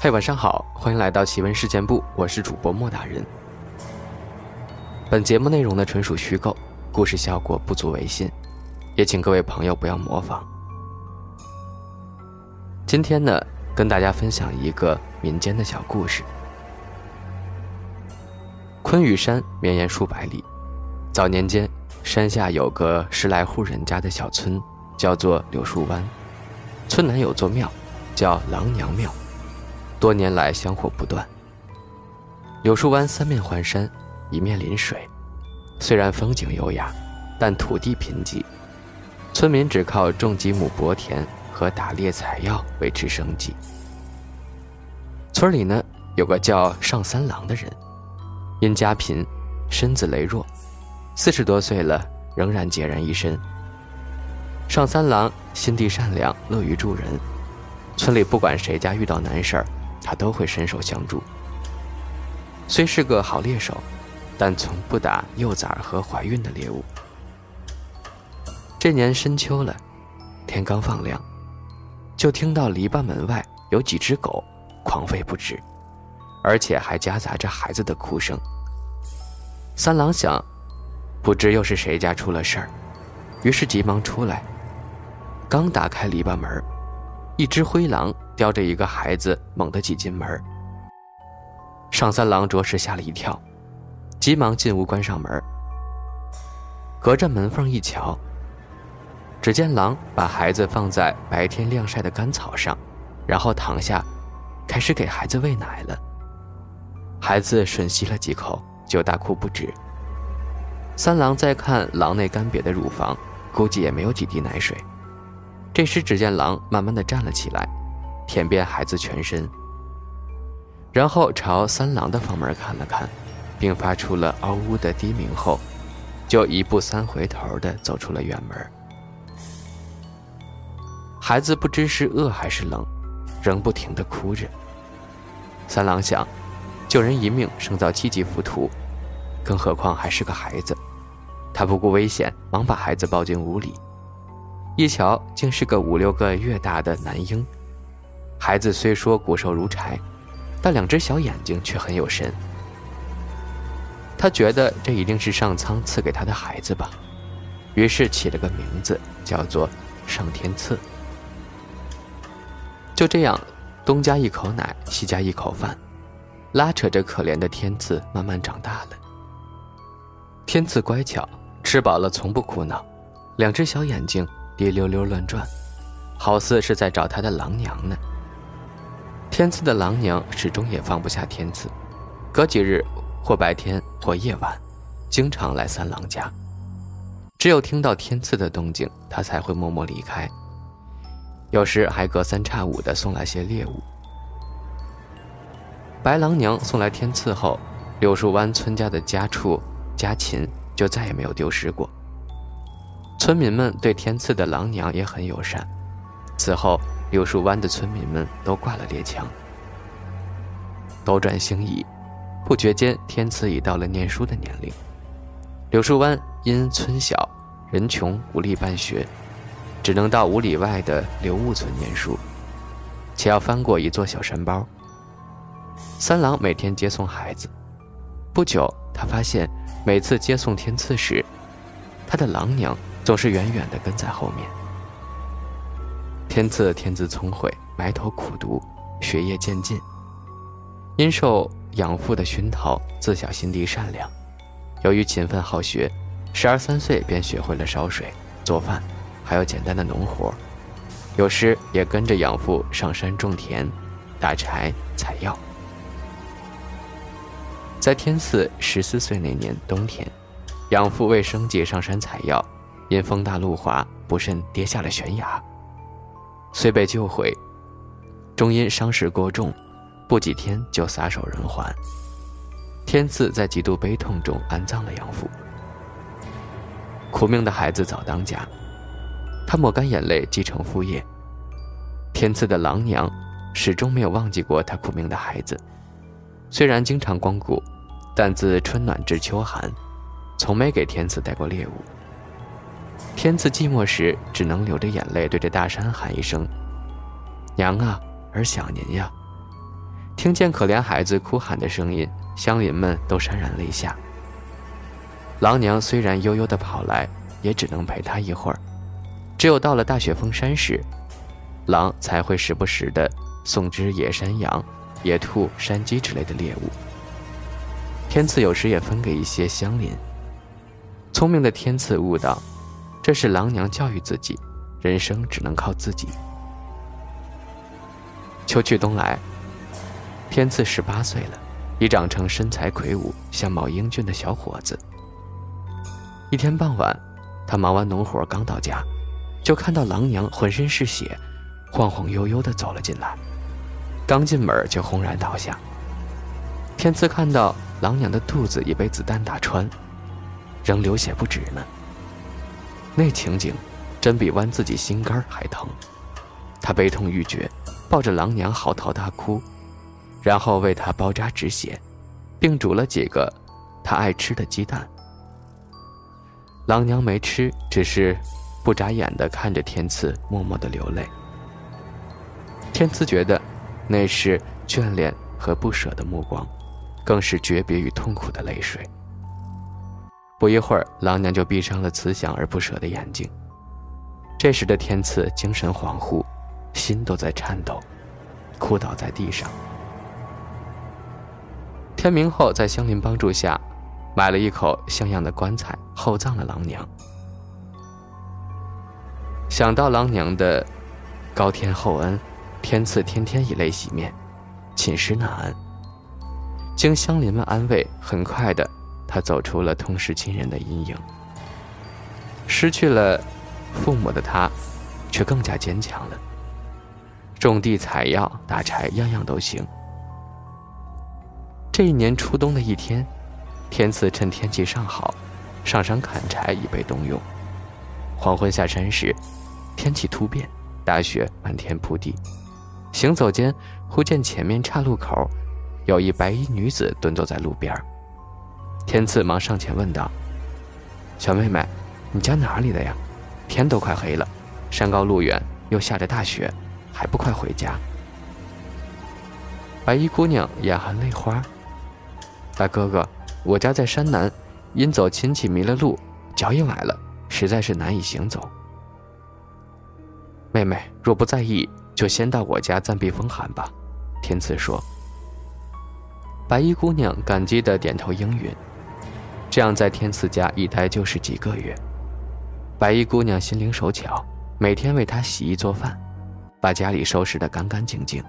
嘿，晚上好，欢迎来到奇闻事件部，我是主播莫大人。本节目内容呢纯属虚构，故事效果不足为信，也请各位朋友不要模仿。今天呢，跟大家分享一个民间的小故事。昆羽山绵延数百里，早年间山下有个十来户人家的小村，叫做柳树湾。村南有座庙，叫郎娘庙，多年来香火不断。柳树湾三面环山，一面临水，虽然风景优雅，但土地贫瘠，村民只靠种几亩薄田和打猎采药维持生计。村里呢有个叫上三郎的人，因家贫，身子羸弱，四十多岁了仍然孑然一身。上三郎心地善良，乐于助人。村里不管谁家遇到难事儿，他都会伸手相助。虽是个好猎手，但从不打幼崽和怀孕的猎物。这年深秋了，天刚放亮，就听到篱笆门外有几只狗狂吠不止，而且还夹杂着孩子的哭声。三郎想，不知又是谁家出了事儿，于是急忙出来。刚打开篱笆门，一只灰狼叼着一个孩子猛地挤进门。上三郎着实吓了一跳，急忙进屋关上门。隔着门缝一瞧，只见狼把孩子放在白天晾晒的干草上，然后躺下，开始给孩子喂奶了。孩子吮吸了几口，就大哭不止。三郎再看狼那干瘪的乳房，估计也没有几滴奶水。这时，只见狼慢慢的站了起来，舔遍孩子全身，然后朝三郎的房门看了看，并发出了嗷呜的低鸣后，就一步三回头的走出了院门。孩子不知是饿还是冷，仍不停的哭着。三郎想，救人一命胜造七级浮屠，更何况还是个孩子，他不顾危险，忙把孩子抱进屋里。一瞧，竟是个五六个月大的男婴。孩子虽说骨瘦如柴，但两只小眼睛却很有神。他觉得这一定是上苍赐给他的孩子吧，于是起了个名字，叫做上天赐。就这样，东家一口奶，西家一口饭，拉扯着可怜的天赐慢慢长大了。天赐乖巧，吃饱了从不哭闹，两只小眼睛。滴溜溜乱转，好似是在找他的狼娘呢。天赐的狼娘始终也放不下天赐，隔几日或白天或夜晚，经常来三郎家。只有听到天赐的动静，他才会默默离开。有时还隔三差五的送来些猎物。白狼娘送来天赐后，柳树湾村家的家畜家禽就再也没有丢失过。村民们对天赐的狼娘也很友善。此后，柳树湾的村民们都挂了猎枪。斗转星移，不觉间，天赐已到了念书的年龄。柳树湾因村小人穷，无力办学，只能到五里外的刘务村念书，且要翻过一座小山包。三郎每天接送孩子。不久，他发现每次接送天赐时，他的狼娘。总是远远地跟在后面。天赐天资聪慧，埋头苦读，学业渐进。因受养父的熏陶，自小心地善良。由于勤奋好学，十二三岁便学会了烧水、做饭，还有简单的农活。有时也跟着养父上山种田、打柴、采药。在天赐十四岁那年冬天，养父为生计上山采药。因风大路滑，不慎跌下了悬崖。虽被救回，终因伤势过重，不几天就撒手人寰。天赐在极度悲痛中安葬了养父。苦命的孩子早当家，他抹干眼泪继承父业。天赐的狼娘始终没有忘记过他苦命的孩子，虽然经常光顾，但自春暖至秋寒，从没给天赐带过猎物。天赐寂寞时，只能流着眼泪对着大山喊一声：“娘啊，儿想您呀。”听见可怜孩子哭喊的声音，乡邻们都潸然泪下。郎娘虽然悠悠地跑来，也只能陪他一会儿。只有到了大雪封山时，狼才会时不时地送只野山羊、野兔、山鸡之类的猎物。天赐有时也分给一些乡邻。聪明的天赐悟道，这是郎娘教育自己，人生只能靠自己。秋去冬来，天赐十八岁了，已长成身材魁梧、相貌英俊的小伙子。一天傍晚，他忙完农活刚到家。就看到郎娘浑身是血，晃晃悠悠地走了进来，刚进门就轰然倒下。天赐看到郎娘的肚子已被子弹打穿，仍流血不止呢。那情景，真比剜自己心肝还疼。他悲痛欲绝，抱着郎娘嚎啕大哭，然后为她包扎止血，并煮了几个他爱吃的鸡蛋。郎娘没吃，只是。不眨眼地看着天赐，默默地流泪。天赐觉得，那是眷恋和不舍的目光，更是诀别与痛苦的泪水。不一会儿，狼娘就闭上了慈祥而不舍的眼睛。这时的天赐精神恍惚，心都在颤抖，哭倒在地上。天明后，在乡邻帮助下，买了一口像样的棺材，厚葬了狼娘。想到狼娘的高天厚恩，天赐天天以泪洗面，寝食难安。经乡邻们安慰，很快的，他走出了痛失亲人的阴影。失去了父母的他，却更加坚强了。种地、采药、打柴，样样都行。这一年初冬的一天，天赐趁天气尚好，上山砍柴以备冬用。黄昏下山时。天气突变，大雪漫天铺地。行走间，忽见前面岔路口，有一白衣女子蹲坐在路边。天赐忙上前问道：“小妹妹，你家哪里的呀？天都快黑了，山高路远，又下着大雪，还不快回家？”白衣姑娘眼含泪花：“大哥哥，我家在山南，因走亲戚迷了路，脚也崴了，实在是难以行走。”妹妹若不在意，就先到我家暂避风寒吧。”天赐说。白衣姑娘感激地点头应允。这样在天赐家一待就是几个月。白衣姑娘心灵手巧，每天为他洗衣做饭，把家里收拾得干干净净。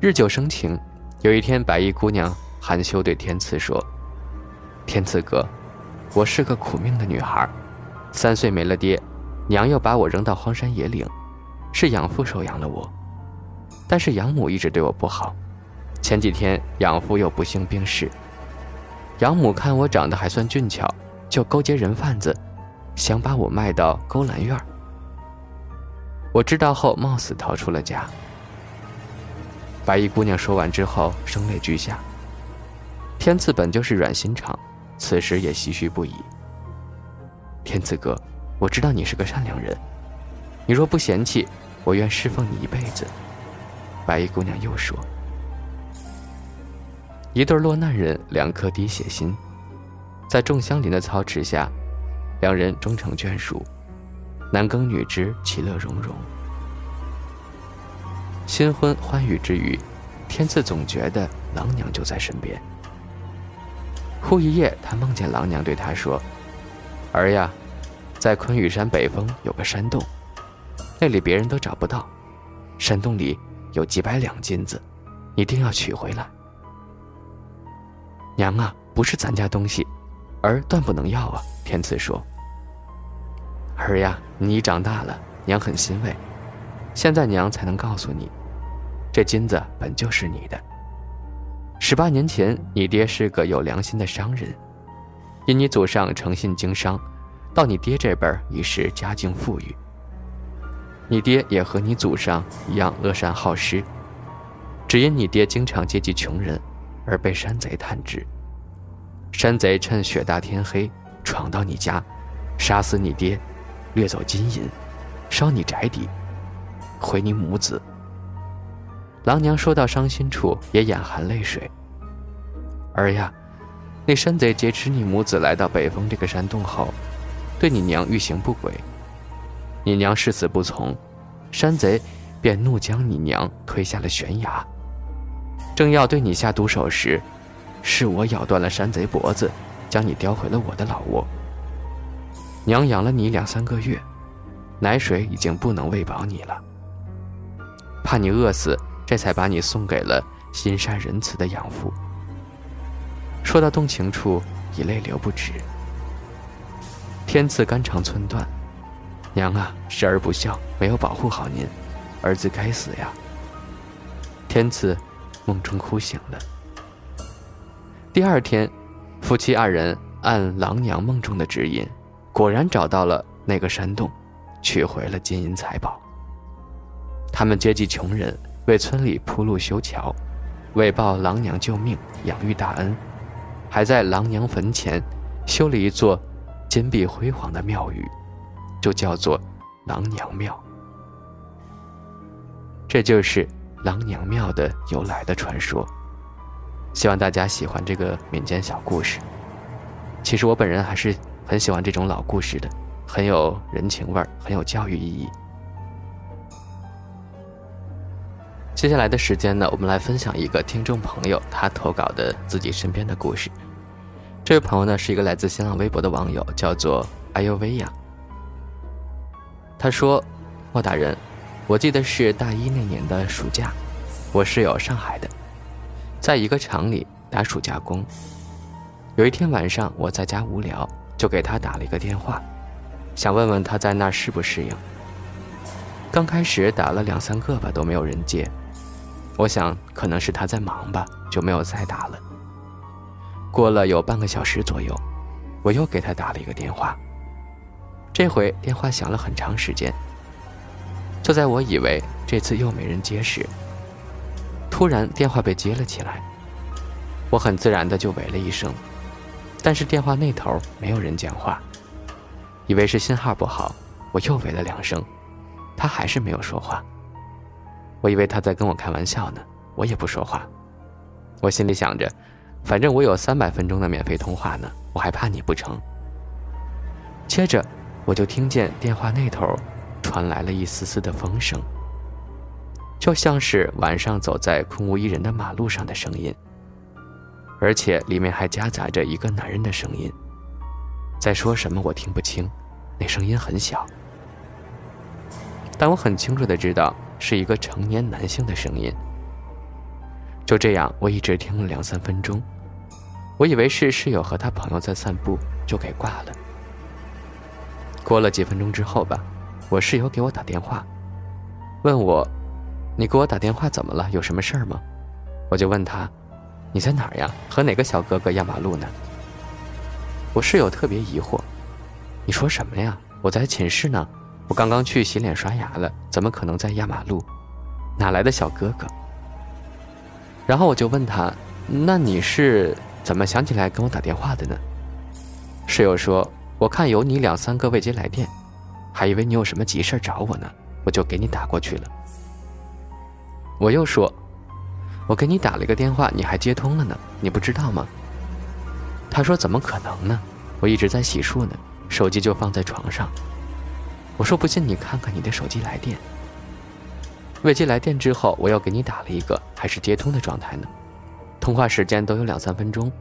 日久生情，有一天，白衣姑娘含羞对天赐说：“天赐哥，我是个苦命的女孩，三岁没了爹。”娘又把我扔到荒山野岭，是养父收养了我，但是养母一直对我不好。前几天养父又不幸病逝，养母看我长得还算俊俏，就勾结人贩子，想把我卖到勾栏院。我知道后，冒死逃出了家。白衣姑娘说完之后，声泪俱下。天赐本就是软心肠，此时也唏嘘不已。天赐哥。我知道你是个善良人，你若不嫌弃，我愿侍奉你一辈子。”白衣姑娘又说。一对落难人，两颗滴血心，在众乡邻的操持下，两人终成眷属，男耕女织，其乐融融。新婚欢愉之余，天赐总觉得郎娘就在身边。忽一夜，他梦见郎娘对他说：“儿呀。”在昆玉山北峰有个山洞，那里别人都找不到。山洞里有几百两金子，一定要取回来。娘啊，不是咱家东西，儿断不能要啊！天赐说：“儿呀，你长大了，娘很欣慰。现在娘才能告诉你，这金子本就是你的。十八年前，你爹是个有良心的商人，因你祖上诚信经商。”到你爹这辈已是家境富裕，你爹也和你祖上一样乐善好施，只因你爹经常接济穷人，而被山贼探知。山贼趁雪大天黑闯到你家，杀死你爹，掠走金银，烧你宅邸，毁你母子。郎娘说到伤心处也眼含泪水。儿呀，那山贼劫持你母子来到北峰这个山洞后，对你娘欲行不轨。你娘誓死不从，山贼便怒将你娘推下了悬崖。正要对你下毒手时，是我咬断了山贼脖子，将你叼回了我的老窝。娘养了你两三个月，奶水已经不能喂饱你了，怕你饿死，这才把你送给了心善仁慈的养父。说到动情处，已泪流不止。天赐肝肠寸断，娘啊，是儿不孝，没有保护好您，儿子该死呀。天赐梦中哭醒了。第二天，夫妻二人按狼娘梦中的指引，果然找到了那个山洞，取回了金银财宝。他们接济穷人，为村里铺路修桥，为报狼娘救命、养育大恩。还在狼娘坟前修了一座金碧辉煌的庙宇，就叫做狼娘庙。这就是郎娘庙的由来的传说。希望大家喜欢这个民间小故事。其实我本人还是很喜欢这种老故事的，很有人情味儿，很有教育意义。接下来的时间呢，我们来分享一个听众朋友他投稿的自己身边的故事。这位朋友呢是一个来自新浪微博的网友，叫做哎呦喂呀。他说：“莫大人，我记得是大一那年的暑假，我室友上海的，在一个厂里打暑假工。有一天晚上我在家无聊，就给他打了一个电话，想问问他在那适不适应。刚开始打了两三个吧，都没有人接。”我想可能是他在忙吧，就没有再打了。过了有半个小时左右，我又给他打了一个电话。这回电话响了很长时间。就在我以为这次又没人接时，突然电话被接了起来。我很自然的就喂了一声，但是电话那头没有人讲话，以为是信号不好，我又喂了两声，他还是没有说话。我以为他在跟我开玩笑呢，我也不说话。我心里想着，反正我有三百分钟的免费通话呢，我还怕你不成？接着，我就听见电话那头传来了一丝丝的风声，就像是晚上走在空无一人的马路上的声音，而且里面还夹杂着一个男人的声音，在说什么我听不清，那声音很小，但我很清楚的知道。是一个成年男性的声音。就这样，我一直听了两三分钟，我以为是室友和他朋友在散步，就给挂了。过了几分钟之后吧，我室友给我打电话，问我：“你给我打电话怎么了？有什么事儿吗？”我就问他：“你在哪儿呀？和哪个小哥哥压马路呢？”我室友特别疑惑：“你说什么呀？我在寝室呢。”我刚刚去洗脸刷牙了，怎么可能在压马路？哪来的小哥哥？然后我就问他：“那你是怎么想起来跟我打电话的呢？”室友说：“我看有你两三个未接来电，还以为你有什么急事找我呢，我就给你打过去了。”我又说：“我给你打了一个电话，你还接通了呢，你不知道吗？”他说：“怎么可能呢？我一直在洗漱呢，手机就放在床上。”我说不信，你看看你的手机来电。未接来电之后，我又给你打了一个，还是接通的状态呢，通话时间都有两三分钟。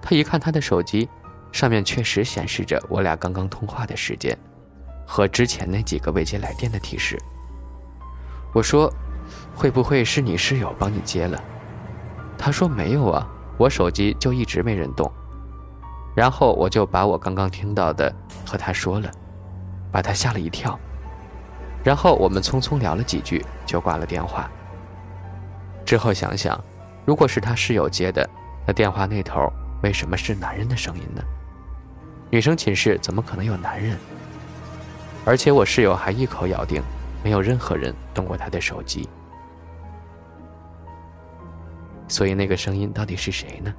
他一看他的手机，上面确实显示着我俩刚刚通话的时间，和之前那几个未接来电的提示。我说，会不会是你室友帮你接了？他说没有啊，我手机就一直没人动。然后我就把我刚刚听到的和他说了。把他吓了一跳，然后我们匆匆聊了几句，就挂了电话。之后想想，如果是他室友接的，那电话那头为什么是男人的声音呢？女生寝室怎么可能有男人？而且我室友还一口咬定，没有任何人动过他的手机。所以那个声音到底是谁呢？